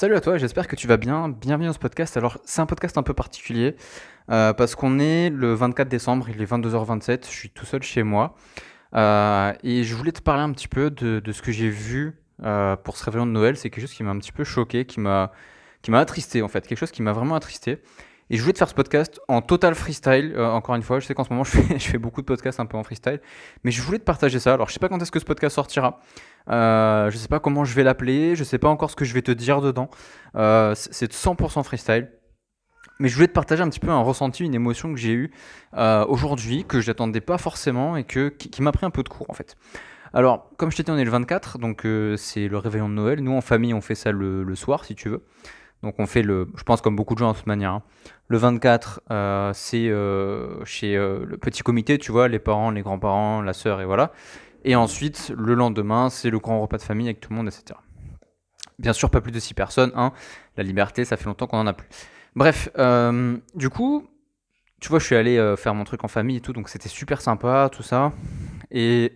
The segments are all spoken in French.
Salut à toi, j'espère que tu vas bien. Bienvenue dans ce podcast. Alors, c'est un podcast un peu particulier euh, parce qu'on est le 24 décembre, il est 22h27, je suis tout seul chez moi. Euh, et je voulais te parler un petit peu de, ce que j'ai vu euh, pour ce réveillon de Noël. C'est quelque chose qui m'a un petit peu choqué, qui m'a qui m'a attristé en fait, quelque chose qui m'a vraiment attristé. Et je voulais te faire ce podcast en total freestyle. euh, encore une fois, je sais qu'en ce moment je fais, beaucoup de podcasts un peu en freestyle, mais je voulais te partager ça. Alors, je sais pas quand est-ce que ce podcast sortira. Euh, je sais pas comment je vais l'appeler. Je sais pas encore ce que je vais te dire dedans. Euh, c'est c'est 100% freestyle. Mais je voulais te partager un petit peu un ressenti, une émotion que j'ai eue euh, aujourd'hui, que je n'attendais pas forcément et que, qui, m'a pris un peu de cours en fait. Alors, comme je t'ai dit, on est le 24, donc c'est le réveillon de Noël. Nous, en famille, on fait ça le soir, si tu veux. Donc, on fait le, je pense comme beaucoup de gens de toute manière. hein. Le 24, euh, c'est euh, chez euh, le petit comité, tu vois, les parents, les grands-parents, la sœur, et voilà. Et ensuite, le lendemain, c'est le grand repas de famille avec tout le monde, etc. Bien sûr, pas plus de 6 personnes. Hein. La liberté, ça fait longtemps qu'on en a plus. Bref, du coup, tu vois, je suis allé faire mon truc en famille et tout, donc c'était super sympa, tout ça. Et,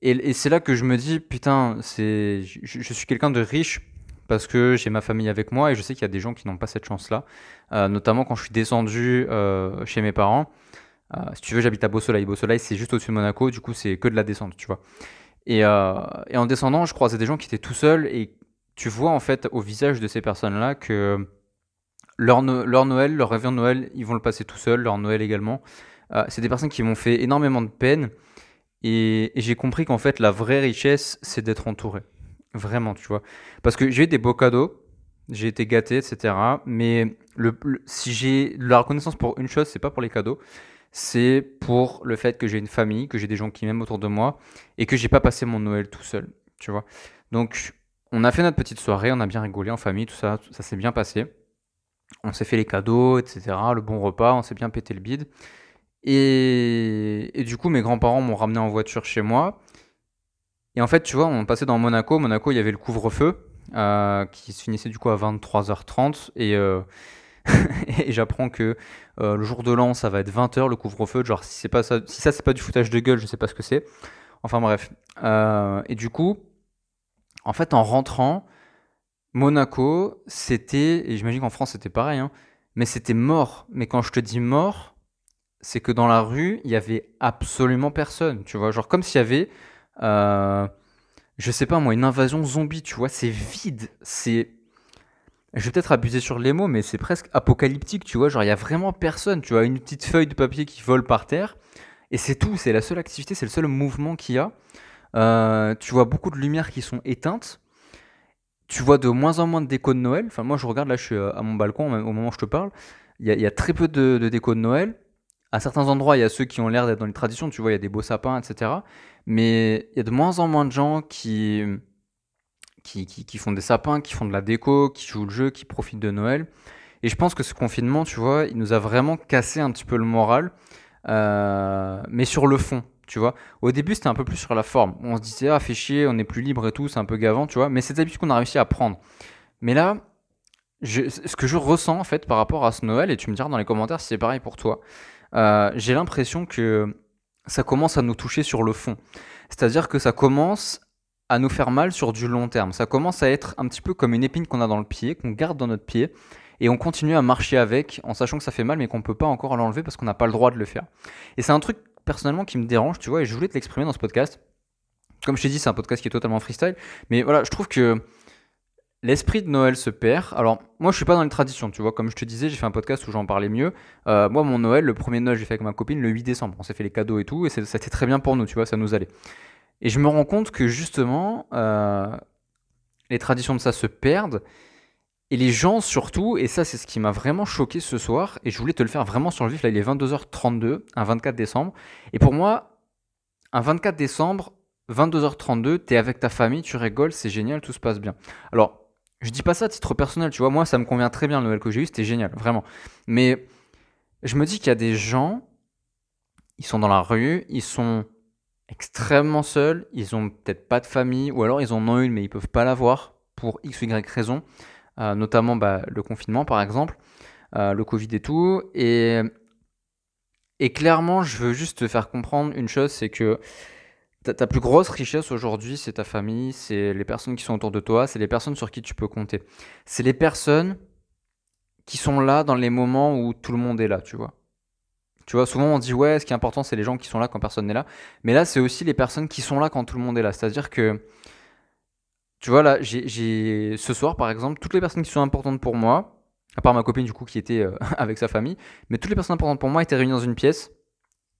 et, et c'est là que je me dis, putain, je, je suis quelqu'un de riche parce que j'ai ma famille avec moi et je sais qu'il y a des gens qui n'ont pas cette chance-là. Euh, notamment quand je suis descendu euh, chez mes parents. Euh, si tu veux, j'habite à Beau-Soleil. Beau-Soleil, c'est juste au-dessus de Monaco, du coup, c'est que de la descente, tu vois. Et, en descendant, je croisais des gens qui étaient tout seuls et tu vois en fait au visage de ces personnes-là que leur, No- leur Noël, leur réveillon de Noël, ils vont le passer tout seuls, leur Noël également. C'est des personnes qui m'ont fait énormément de peine et j'ai compris qu'en fait la vraie richesse, c'est d'être entouré. Vraiment, tu vois. Parce que j'ai eu des beaux cadeaux, j'ai été gâté, etc. Mais le, si j'ai la reconnaissance pour une chose, c'est pas pour les cadeaux, c'est pour le fait que j'ai une famille, que j'ai des gens qui m'aiment autour de moi et que j'ai pas passé mon Noël tout seul, tu vois. Donc, on a fait notre petite soirée, on a bien rigolé en famille, tout ça, ça s'est bien passé. On s'est fait les cadeaux, etc. Le bon repas, on s'est bien pété le bide. Et, et du coup, mes grands-parents m'ont ramené en voiture chez moi. Et en fait, tu vois, on passait dans Monaco. Monaco, il y avait le couvre-feu euh, qui se finissait du coup à 23h30. Et, euh, et j'apprends que euh, le jour de l'an, ça va être 20h le couvre-feu. Genre, si pas ça, si ça, c'est pas du foutage de gueule, je sais pas ce que c'est. Enfin bref. Et du coup, en fait, en rentrant, Monaco, c'était, et j'imagine qu'en France c'était pareil, hein, mais c'était mort. Mais quand je te dis mort, c'est que dans la rue, il y avait absolument personne, tu vois. Genre comme s'il y avait, euh, je sais pas moi, une invasion zombie, tu vois. C'est vide, c'est... Je vais peut-être abuser sur les mots, mais c'est presque apocalyptique, tu vois. Genre il y a vraiment personne, tu vois. Une petite feuille de papier qui vole par terre, et c'est tout. C'est la seule activité, c'est le seul mouvement qu'il y a. Euh, tu vois beaucoup de lumières qui sont éteintes. Tu vois de moins en moins de déco de Noël. Enfin, moi, je regarde, là, je suis euh, à mon balcon au moment où je te parle. Il y a, très peu de, de déco de Noël. À certains endroits, il y a ceux qui ont l'air d'être dans les traditions. Tu vois, il y a des beaux sapins, etc. Mais il y a de moins en moins de gens qui, qui, qui, font des sapins, qui font de la déco, qui jouent le jeu, qui profitent de Noël. Et je pense que ce confinement, tu vois, il nous a vraiment cassé un petit peu le moral. Euh, mais sur le fond, tu vois. Au début, c'était un peu plus sur la forme. On se disait, ah, fait chier, on est plus libre et tout, c'est un peu gavant, tu vois. Mais c'est habitude qu'on a réussi à prendre. Mais là, ce que je ressens, en fait, par rapport à ce Noël, et tu me diras dans les commentaires si c'est pareil pour toi, j'ai l'impression que ça commence à nous toucher sur le fond. C'est-à-dire que ça commence à nous faire mal sur du long terme. Ça commence à être un petit peu comme une épine qu'on a dans le pied, qu'on garde dans notre pied, et on continue à marcher avec en sachant que ça fait mal, mais qu'on ne peut pas encore l'enlever parce qu'on n'a pas le droit de le faire. Et c'est un truc personnellement qui me dérange, tu vois, et je voulais te l'exprimer dans ce podcast. Comme je t'ai dit, c'est un podcast qui est totalement freestyle, mais voilà, je trouve que l'esprit de Noël se perd. Alors, moi, je suis pas dans les traditions, tu vois, comme je te disais, j'ai fait un podcast où j'en parlais mieux. Euh, moi, mon Noël, le premier Noël, j'ai fait avec ma copine le 8 décembre. On s'est fait les cadeaux et tout, et c'était très bien pour nous, tu vois, ça nous allait. Et je me rends compte que justement, euh, les traditions de ça se perdent. Et les gens surtout, et ça c'est ce qui m'a vraiment choqué ce soir, et je voulais te le faire vraiment sur le vif, là il est 22h32, un 24 décembre, et pour moi, un 24 décembre, 22h32, t'es avec ta famille, tu rigoles, c'est génial, tout se passe bien. Alors, je dis pas ça à titre personnel, tu vois, moi ça me convient très bien le Noël que j'ai eu, c'était génial, vraiment. Mais je me dis qu'il y a des gens, ils sont dans la rue, ils sont extrêmement seuls, ils ont peut-être pas de famille, ou alors ils en ont une mais ils peuvent pas l'avoir pour X ou Y raison, euh, notamment bah, le confinement par exemple, euh, le Covid et tout. Et, et clairement, je veux juste te faire comprendre une chose, c'est que ta, plus grosse richesse aujourd'hui, c'est ta famille, c'est les personnes qui sont autour de toi, c'est les personnes sur qui tu peux compter. C'est les personnes qui sont là dans les moments où tout le monde est là, tu vois. Tu vois, souvent on dit ouais, ce qui est important, c'est les gens qui sont là quand personne n'est là. Mais là, c'est aussi les personnes qui sont là quand tout le monde est là. C'est-à-dire que, tu vois, là, j'ai ce soir, par exemple, toutes les personnes qui sont importantes pour moi, à part ma copine du coup qui était euh, avec sa famille, mais toutes les personnes importantes pour moi étaient réunies dans une pièce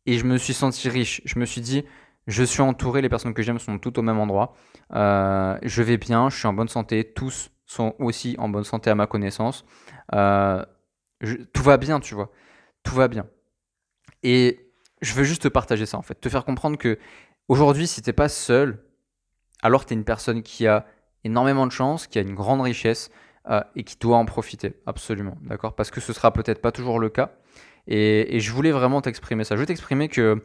et je me suis senti riche. Je me suis dit, je suis entouré, les personnes que j'aime sont toutes au même endroit. Euh, je vais bien, je suis en bonne santé, tous sont aussi en bonne santé à ma connaissance. Euh, tout va bien, tu vois. Tout va bien. Et je veux juste te partager ça en fait, te faire comprendre que aujourd'hui, si t'es pas seul, alors tu es une personne qui a énormément de chance, qui a une grande richesse euh, et qui doit en profiter, absolument, d'accord? Parce que ce sera peut-être pas toujours le cas. Et, je voulais vraiment t'exprimer ça. Je veux t'exprimer que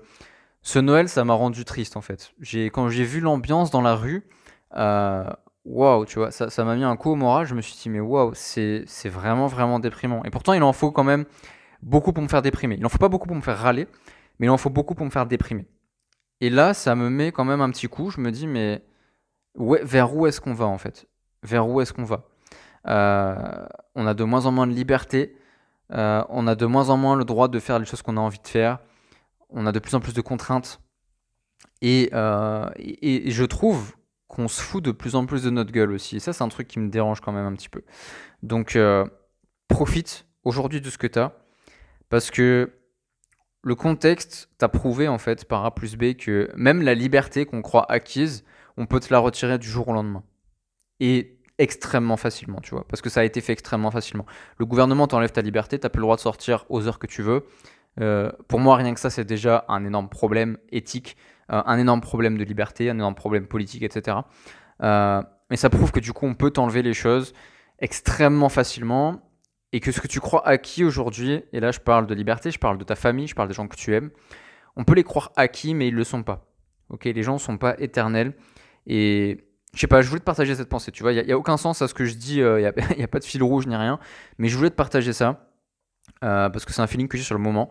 ce Noël, ça m'a rendu triste en fait. Quand j'ai vu l'ambiance dans la rue, euh, waouh, tu vois, ça m'a mis un coup au moral. Je me suis dit, mais waouh, c'est vraiment, vraiment déprimant. Et pourtant, il en faut quand même beaucoup pour me faire déprimer. Il n'en faut pas beaucoup pour me faire râler, mais il en faut beaucoup pour me faire déprimer. Et là, ça me met quand même un petit coup. Je me dis, mais ouais, vers où est-ce qu'on va en fait? Vers où est-ce qu'on va? Euh, On a de moins en moins de liberté. Euh, on a de moins en moins le droit de faire les choses qu'on a envie de faire. On a de plus en plus de contraintes. Et, euh, et, je trouve qu'on se fout de plus en plus de notre gueule aussi. Et ça, c'est un truc qui me dérange quand même un petit peu. Donc, profite aujourd'hui de ce que tu as. Parce que le contexte t'a prouvé en fait par A plus B que même la liberté qu'on croit acquise, on peut te la retirer du jour au lendemain. Et extrêmement facilement, tu vois, parce que ça a été fait extrêmement facilement. Le gouvernement t'enlève ta liberté, t'as plus le droit de sortir aux heures que tu veux. Euh, pour moi, rien que ça, c'est déjà un énorme problème éthique, euh, un énorme problème de liberté, un énorme problème politique, etc. Euh, mais ça prouve que du coup, on peut t'enlever les choses extrêmement facilement et que ce que tu crois acquis aujourd'hui, et là je parle de liberté, je parle de ta famille, je parle des gens que tu aimes, on peut les croire acquis, mais ils ne le sont pas. Ok, les gens ne sont pas éternels. Et je sais pas, je voulais te partager cette pensée. Tu vois, il n'y a, aucun sens à ce que je dis, il n'y a, pas de fil rouge ni rien, mais je voulais te partager ça euh, parce que c'est un feeling que j'ai sur le moment.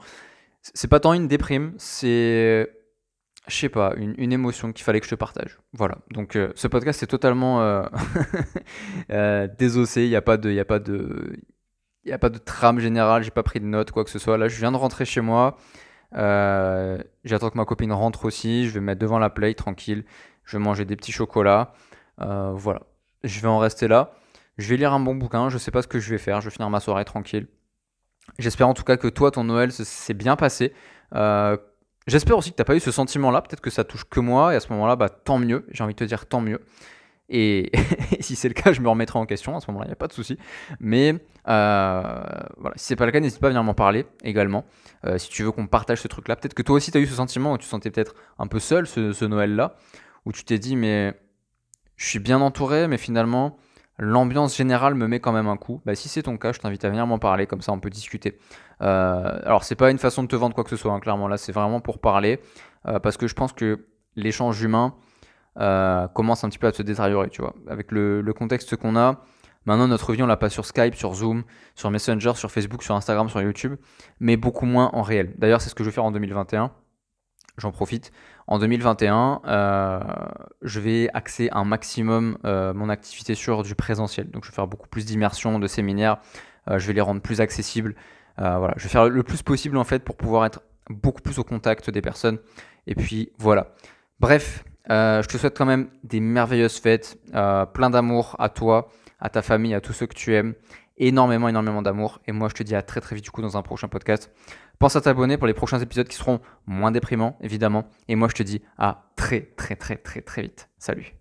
C'est pas tant une déprime, c'est je sais pas, une, émotion qu'il fallait que je te partage. Voilà. Donc euh, ce podcast est totalement désossé. Il n'y a pas de, il a pas de, il a pas de trame générale, j'ai pas pris de notes, quoi que ce soit. Là, je viens de rentrer chez moi. Euh, j'attends que ma copine rentre aussi. Je vais me mettre devant la play tranquille. Je vais manger des petits chocolats. Euh, voilà. Je vais en rester là. Je vais lire un bon bouquin. Je sais pas ce que je vais faire. Je vais finir ma soirée tranquille. J'espère en tout cas que toi, ton Noël s'est bien passé. Euh, j'espère aussi que tu n'as pas eu ce sentiment-là. Peut-être que ça touche que moi. Et à ce moment-là, bah, tant mieux. J'ai envie de te dire tant mieux. Et, si c'est le cas, je me remettrai en question. À ce moment-là, il n'y a pas de souci. Mais euh, voilà, si c'est pas le cas, n'hésite pas à venir m'en parler également. Euh, si tu veux qu'on partage ce truc-là. Peut-être que toi aussi, tu as eu ce sentiment où tu sentais peut-être un peu seul ce, Noël-là. Où tu t'es dit, mais je suis bien entouré, mais finalement, l'ambiance générale me met quand même un coup. Bah, si c'est ton cas, je t'invite à venir m'en parler. Comme ça, on peut discuter. Euh, alors, c'est pas une façon de te vendre quoi que ce soit, hein, clairement. Là, c'est vraiment pour parler. Euh, parce que je pense que l'échange humain euh, commence un petit peu à se détériorer, tu vois. Avec le, contexte qu'on a, maintenant notre vie on l'a pas sur Skype, sur Zoom, sur Messenger, sur Facebook, sur Instagram, sur YouTube, mais beaucoup moins en réel. D'ailleurs c'est ce que je vais faire en 2021. J'en profite. En 2021, euh, je vais axer un maximum euh, mon activité sur du présentiel. Donc je vais faire beaucoup plus d'immersion, de séminaires. je vais les rendre plus accessibles. voilà, je vais faire le plus possible en fait pour pouvoir être beaucoup plus au contact des personnes. Et puis voilà. Bref, euh, je te souhaite quand même des merveilleuses fêtes, euh, plein d'amour à toi, à ta famille, à tous ceux que tu aimes. Énormément, énormément d'amour. Et moi, je te dis à très très vite du coup dans un prochain podcast. Pense à t'abonner pour les prochains épisodes qui seront moins déprimants, évidemment. Et moi, je te dis à très très très très très vite. Salut.